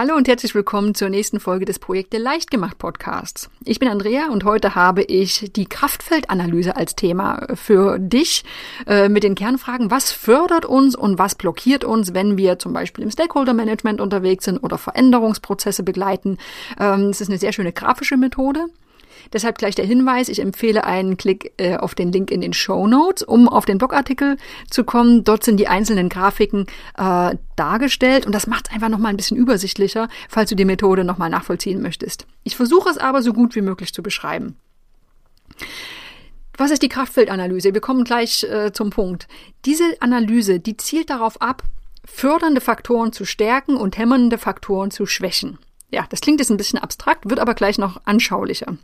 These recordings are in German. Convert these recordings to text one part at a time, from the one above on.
Hallo und herzlich willkommen zur nächsten Folge des Projekte Leicht gemacht Podcasts. Ich bin Andrea und heute habe ich die Kraftfeldanalyse als Thema für dich äh, mit den Kernfragen, was fördert uns und was blockiert uns, wenn wir zum Beispiel im Stakeholder Management unterwegs sind oder Veränderungsprozesse begleiten. Ähm, es ist eine sehr schöne grafische Methode. Deshalb gleich der Hinweis, ich empfehle einen Klick äh, auf den Link in den Show Notes, um auf den Blogartikel zu kommen. Dort sind die einzelnen Grafiken äh, dargestellt und das macht es einfach nochmal ein bisschen übersichtlicher, falls du die Methode nochmal nachvollziehen möchtest. Ich versuche es aber so gut wie möglich zu beschreiben. Was ist die Kraftfeldanalyse? Wir kommen gleich äh, zum Punkt. Diese Analyse, die zielt darauf ab, fördernde Faktoren zu stärken und hämmernde Faktoren zu schwächen. Ja, das klingt jetzt ein bisschen abstrakt, wird aber gleich noch anschaulicher.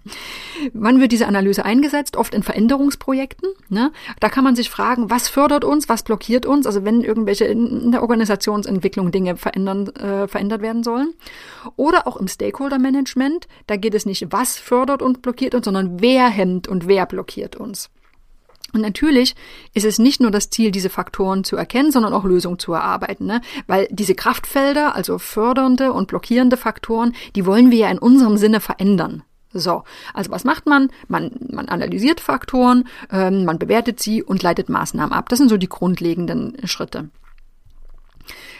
Wann wird diese Analyse eingesetzt? Oft in Veränderungsprojekten. Ne? Da kann man sich fragen, was fördert uns, was blockiert uns, also wenn irgendwelche in der Organisationsentwicklung Dinge verändern, äh, verändert werden sollen. Oder auch im Stakeholder-Management, da geht es nicht, was fördert und blockiert uns, sondern wer hemmt und wer blockiert uns. Und natürlich ist es nicht nur das Ziel, diese Faktoren zu erkennen, sondern auch Lösungen zu erarbeiten. Ne? Weil diese Kraftfelder, also fördernde und blockierende Faktoren, die wollen wir ja in unserem Sinne verändern. So, also was macht man? Man, man analysiert Faktoren, ähm, man bewertet sie und leitet Maßnahmen ab. Das sind so die grundlegenden Schritte.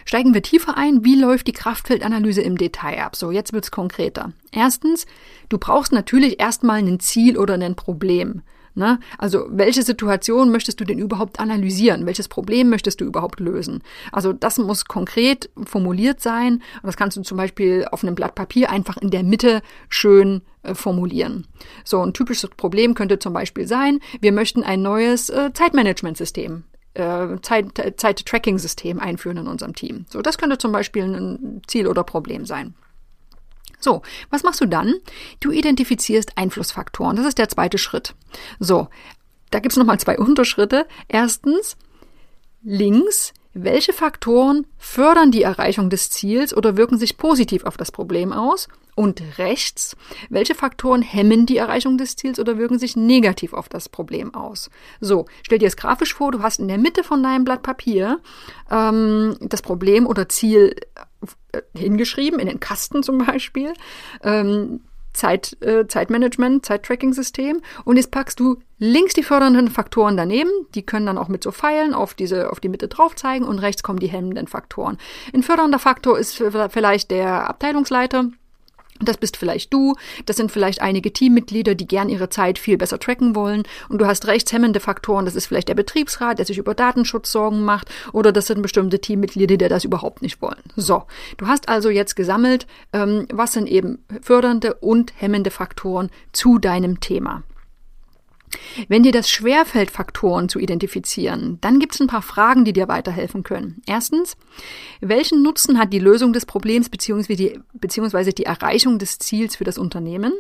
Steigen wir tiefer ein, wie läuft die Kraftfeldanalyse im Detail ab? So, jetzt wird's konkreter. Erstens, du brauchst natürlich erstmal ein Ziel oder ein Problem. Ne? Also welche Situation möchtest du denn überhaupt analysieren? Welches Problem möchtest du überhaupt lösen? Also das muss konkret formuliert sein. Und das kannst du zum Beispiel auf einem Blatt Papier einfach in der Mitte schön äh, formulieren. So ein typisches Problem könnte zum Beispiel sein, wir möchten ein neues äh, Zeitmanagementsystem äh, Zeit-Tracking-System einführen in unserem Team. So, das könnte zum Beispiel ein Ziel oder Problem sein. So, was machst du dann? Du identifizierst Einflussfaktoren. Das ist der zweite Schritt. So, da gibt's nochmal zwei Unterschritte. Erstens, links, welche Faktoren fördern die Erreichung des Ziels oder wirken sich positiv auf das Problem aus? Und rechts, welche Faktoren hemmen die Erreichung des Ziels oder wirken sich negativ auf das Problem aus? So, stell dir es grafisch vor, du hast in der Mitte von deinem Blatt Papier ähm, das Problem oder Ziel äh, hingeschrieben, in den Kasten zum Beispiel. Ähm, Zeit, äh, Zeitmanagement, Zeittracking-System. Und jetzt packst du links die fördernden Faktoren daneben. Die können dann auch mit so Pfeilen auf diese, auf die Mitte drauf zeigen und rechts kommen die hemmenden Faktoren. Ein fördernder Faktor ist vielleicht der Abteilungsleiter. Das bist vielleicht du, das sind vielleicht einige Teammitglieder, die gern ihre Zeit viel besser tracken wollen. Und du hast rechtshemmende Faktoren, das ist vielleicht der Betriebsrat, der sich über Datenschutz Sorgen macht, oder das sind bestimmte Teammitglieder, die das überhaupt nicht wollen. So, du hast also jetzt gesammelt, ähm, was sind eben fördernde und hemmende Faktoren zu deinem Thema. Wenn dir das schwerfällt, Faktoren zu identifizieren, dann gibt es ein paar Fragen, die dir weiterhelfen können. Erstens, welchen Nutzen hat die Lösung des Problems bzw. Die, beziehungsweise die Erreichung des Ziels für das Unternehmen?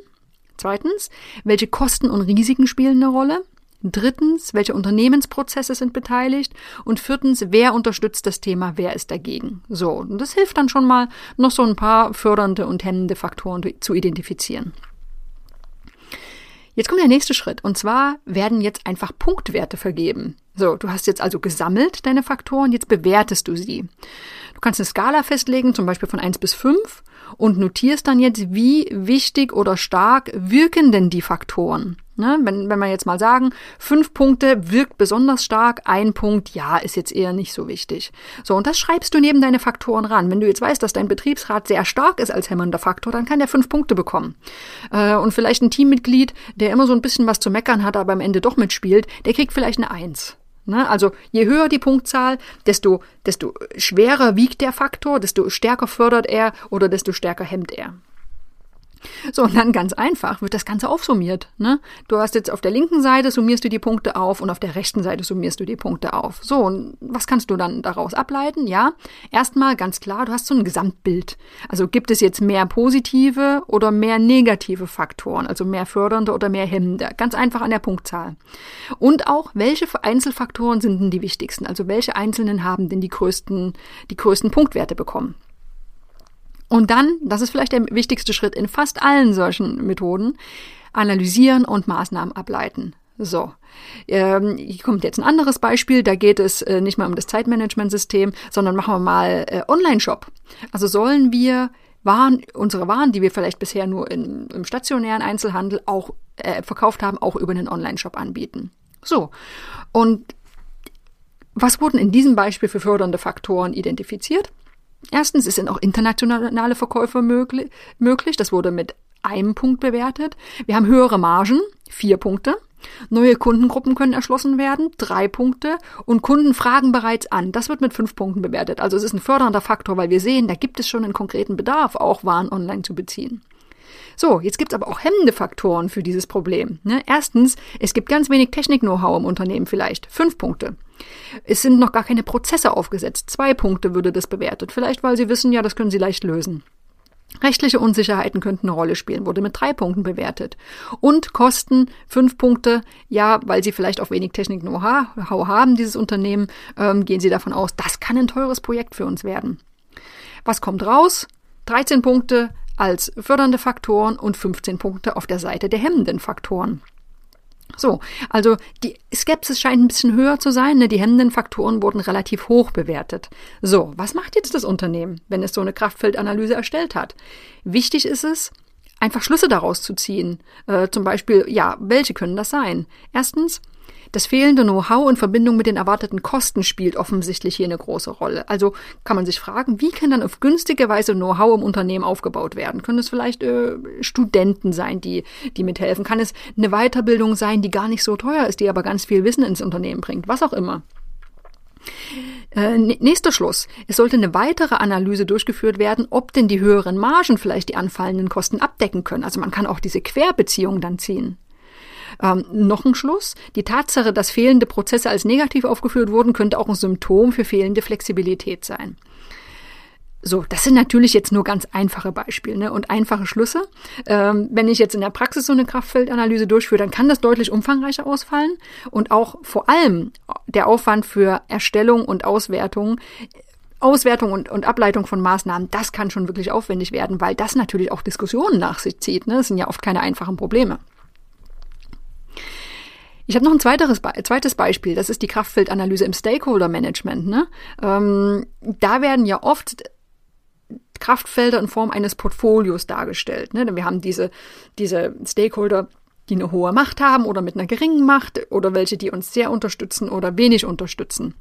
Zweitens, welche Kosten und Risiken spielen eine Rolle? Drittens, welche Unternehmensprozesse sind beteiligt? Und viertens, wer unterstützt das Thema, wer ist dagegen? So, und das hilft dann schon mal, noch so ein paar fördernde und hemmende Faktoren zu identifizieren. Jetzt kommt der nächste Schritt. Und zwar werden jetzt einfach Punktwerte vergeben. So, du hast jetzt also gesammelt deine Faktoren, jetzt bewertest du sie. Du kannst eine Skala festlegen, zum Beispiel von eins bis fünf und notierst dann jetzt, wie wichtig oder stark wirken denn die Faktoren. Ne? Wenn, wenn wir jetzt mal sagen, fünf Punkte wirkt besonders stark, ein Punkt, ja, ist jetzt eher nicht so wichtig. So, und das schreibst du neben deine Faktoren ran. Wenn du jetzt weißt, dass dein Betriebsrat sehr stark ist als hämmernder Faktor, dann kann der fünf Punkte bekommen. Äh, und vielleicht ein Teammitglied, der immer so ein bisschen was zu meckern hat, aber am Ende doch mitspielt, der kriegt vielleicht eine Eins. Ne? Also je höher die Punktzahl, desto, desto schwerer wiegt der Faktor, desto stärker fördert er oder desto stärker hemmt er. So, und dann ganz einfach wird das Ganze aufsummiert. Ne? Du hast jetzt auf der linken Seite summierst du die Punkte auf und auf der rechten Seite summierst du die Punkte auf. So, und was kannst du dann daraus ableiten? Ja, erstmal ganz klar, du hast so ein Gesamtbild. Also gibt es jetzt mehr positive oder mehr negative Faktoren, also mehr fördernde oder mehr hemmende. Ganz einfach an der Punktzahl. Und auch, welche Einzelfaktoren sind denn die wichtigsten? Also welche einzelnen haben denn die größten, die größten Punktwerte bekommen? Und dann, das ist vielleicht der wichtigste Schritt in fast allen solchen Methoden, analysieren und Maßnahmen ableiten. So, ähm, hier kommt jetzt ein anderes Beispiel. Da geht es äh, nicht mal um das Zeitmanagementsystem, sondern machen wir mal äh, Online-Shop. Also sollen wir Waren, unsere Waren, die wir vielleicht bisher nur in, im stationären Einzelhandel auch äh, verkauft haben, auch über einen Online-Shop anbieten. So, und was wurden in diesem Beispiel für fördernde Faktoren identifiziert? Erstens, es sind auch internationale Verkäufe möglich. Das wurde mit einem Punkt bewertet. Wir haben höhere Margen, vier Punkte. Neue Kundengruppen können erschlossen werden, drei Punkte. Und Kunden fragen bereits an. Das wird mit fünf Punkten bewertet. Also es ist ein fördernder Faktor, weil wir sehen, da gibt es schon einen konkreten Bedarf, auch Waren online zu beziehen. So, jetzt gibt es aber auch hemmende Faktoren für dieses Problem. Ne? Erstens, es gibt ganz wenig Technik-Know-how im Unternehmen vielleicht. Fünf Punkte. Es sind noch gar keine Prozesse aufgesetzt. Zwei Punkte würde das bewertet. Vielleicht, weil Sie wissen, ja, das können Sie leicht lösen. Rechtliche Unsicherheiten könnten eine Rolle spielen, wurde mit drei Punkten bewertet. Und Kosten fünf Punkte, ja, weil Sie vielleicht auch wenig Technik-Know-how haben, dieses Unternehmen, ähm, gehen Sie davon aus, das kann ein teures Projekt für uns werden. Was kommt raus? 13 Punkte als fördernde Faktoren und 15 Punkte auf der Seite der hemmenden Faktoren. So, also die Skepsis scheint ein bisschen höher zu sein. Ne? Die hemmenden Faktoren wurden relativ hoch bewertet. So, was macht jetzt das Unternehmen, wenn es so eine Kraftfeldanalyse erstellt hat? Wichtig ist es, einfach Schlüsse daraus zu ziehen. Äh, zum Beispiel, ja, welche können das sein? Erstens, das fehlende Know-how in Verbindung mit den erwarteten Kosten spielt offensichtlich hier eine große Rolle. Also kann man sich fragen, wie kann dann auf günstige Weise Know-how im Unternehmen aufgebaut werden? Können es vielleicht äh, Studenten sein, die, die mithelfen? Kann es eine Weiterbildung sein, die gar nicht so teuer ist, die aber ganz viel Wissen ins Unternehmen bringt? Was auch immer. Äh, nächster Schluss. Es sollte eine weitere Analyse durchgeführt werden, ob denn die höheren Margen vielleicht die anfallenden Kosten abdecken können. Also man kann auch diese Querbeziehung dann ziehen. Ähm, noch ein Schluss. Die Tatsache, dass fehlende Prozesse als negativ aufgeführt wurden, könnte auch ein Symptom für fehlende Flexibilität sein. So, das sind natürlich jetzt nur ganz einfache Beispiele ne, und einfache Schlüsse. Ähm, wenn ich jetzt in der Praxis so eine Kraftfeldanalyse durchführe, dann kann das deutlich umfangreicher ausfallen und auch vor allem der Aufwand für Erstellung und Auswertung Auswertung und, und Ableitung von Maßnahmen, das kann schon wirklich aufwendig werden, weil das natürlich auch Diskussionen nach sich zieht. Ne? Das sind ja oft keine einfachen Probleme. Ich habe noch ein zweiteres, zweites Beispiel, das ist die Kraftfeldanalyse im Stakeholder Management. Ne? Ähm, da werden ja oft Kraftfelder in Form eines Portfolios dargestellt. Ne? Wir haben diese, diese Stakeholder, die eine hohe Macht haben oder mit einer geringen Macht oder welche, die uns sehr unterstützen oder wenig unterstützen.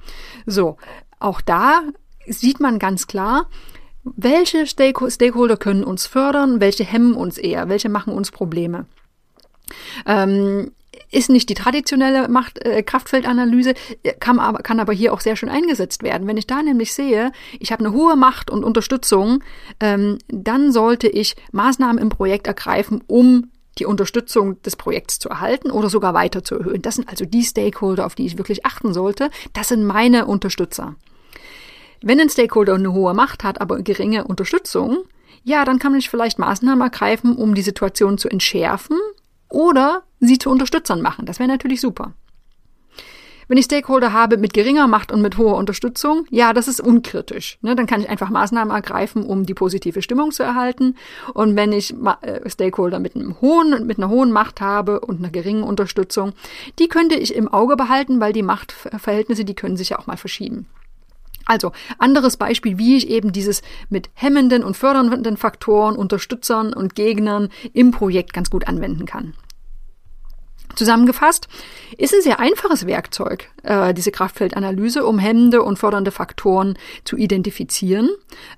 So, auch da sieht man ganz klar, welche Stakeholder können uns fördern, welche hemmen uns eher, welche machen uns Probleme. Ähm, ist nicht die traditionelle Macht, äh, Kraftfeldanalyse, kann aber, kann aber hier auch sehr schön eingesetzt werden. Wenn ich da nämlich sehe, ich habe eine hohe Macht und Unterstützung, ähm, dann sollte ich Maßnahmen im Projekt ergreifen, um die Unterstützung des Projekts zu erhalten oder sogar weiter zu erhöhen. Das sind also die Stakeholder, auf die ich wirklich achten sollte. Das sind meine Unterstützer. Wenn ein Stakeholder eine hohe Macht hat, aber geringe Unterstützung, ja, dann kann ich vielleicht Maßnahmen ergreifen, um die Situation zu entschärfen oder sie zu Unterstützern machen. Das wäre natürlich super. Wenn ich Stakeholder habe mit geringer Macht und mit hoher Unterstützung, ja, das ist unkritisch. Ne? Dann kann ich einfach Maßnahmen ergreifen, um die positive Stimmung zu erhalten. Und wenn ich äh, Stakeholder mit einem hohen, mit einer hohen Macht habe und einer geringen Unterstützung, die könnte ich im Auge behalten, weil die Machtverhältnisse, die können sich ja auch mal verschieben. Also, anderes Beispiel, wie ich eben dieses mit hemmenden und fördernden Faktoren, Unterstützern und Gegnern im Projekt ganz gut anwenden kann. Zusammengefasst ist ein sehr einfaches Werkzeug, äh, diese Kraftfeldanalyse, um hemmende und fördernde Faktoren zu identifizieren.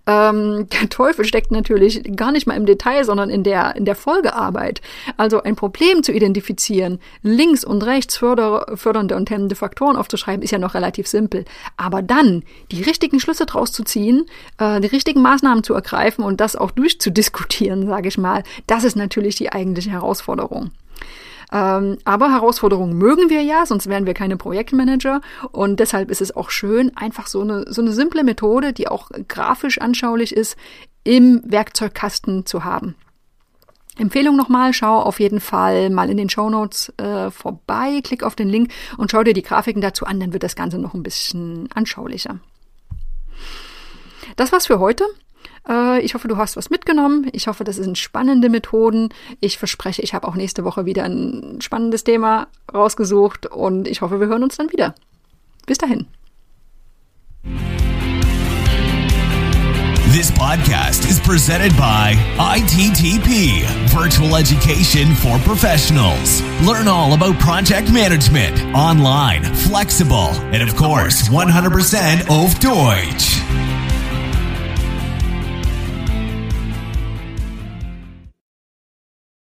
Ähm, der Teufel steckt natürlich gar nicht mal im Detail, sondern in der, in der Folgearbeit. Also ein Problem zu identifizieren, links und rechts förder, fördernde und hemmende Faktoren aufzuschreiben, ist ja noch relativ simpel. Aber dann die richtigen Schlüsse draus zu ziehen, äh, die richtigen Maßnahmen zu ergreifen und das auch durchzudiskutieren, sage ich mal, das ist natürlich die eigentliche Herausforderung. Ähm, aber Herausforderungen mögen wir ja, sonst wären wir keine Projektmanager. Und deshalb ist es auch schön, einfach so eine, so eine simple Methode, die auch grafisch anschaulich ist, im Werkzeugkasten zu haben. Empfehlung nochmal, schau auf jeden Fall mal in den Show Notes äh, vorbei, klick auf den Link und schau dir die Grafiken dazu an, dann wird das Ganze noch ein bisschen anschaulicher. Das war's für heute. Äh, ich hoffe, du hast was mitgenommen. Ich hoffe, das sind spannende Methoden. Ich verspreche, ich habe auch nächste Woche wieder ein spannendes Thema rausgesucht und ich hoffe, wir hören uns dann wieder. Bis dahin. This podcast is presented by ITTP, Virtual Education for Professionals. Learn all about project management, online, flexible, and of course, 100% auf Deutsch.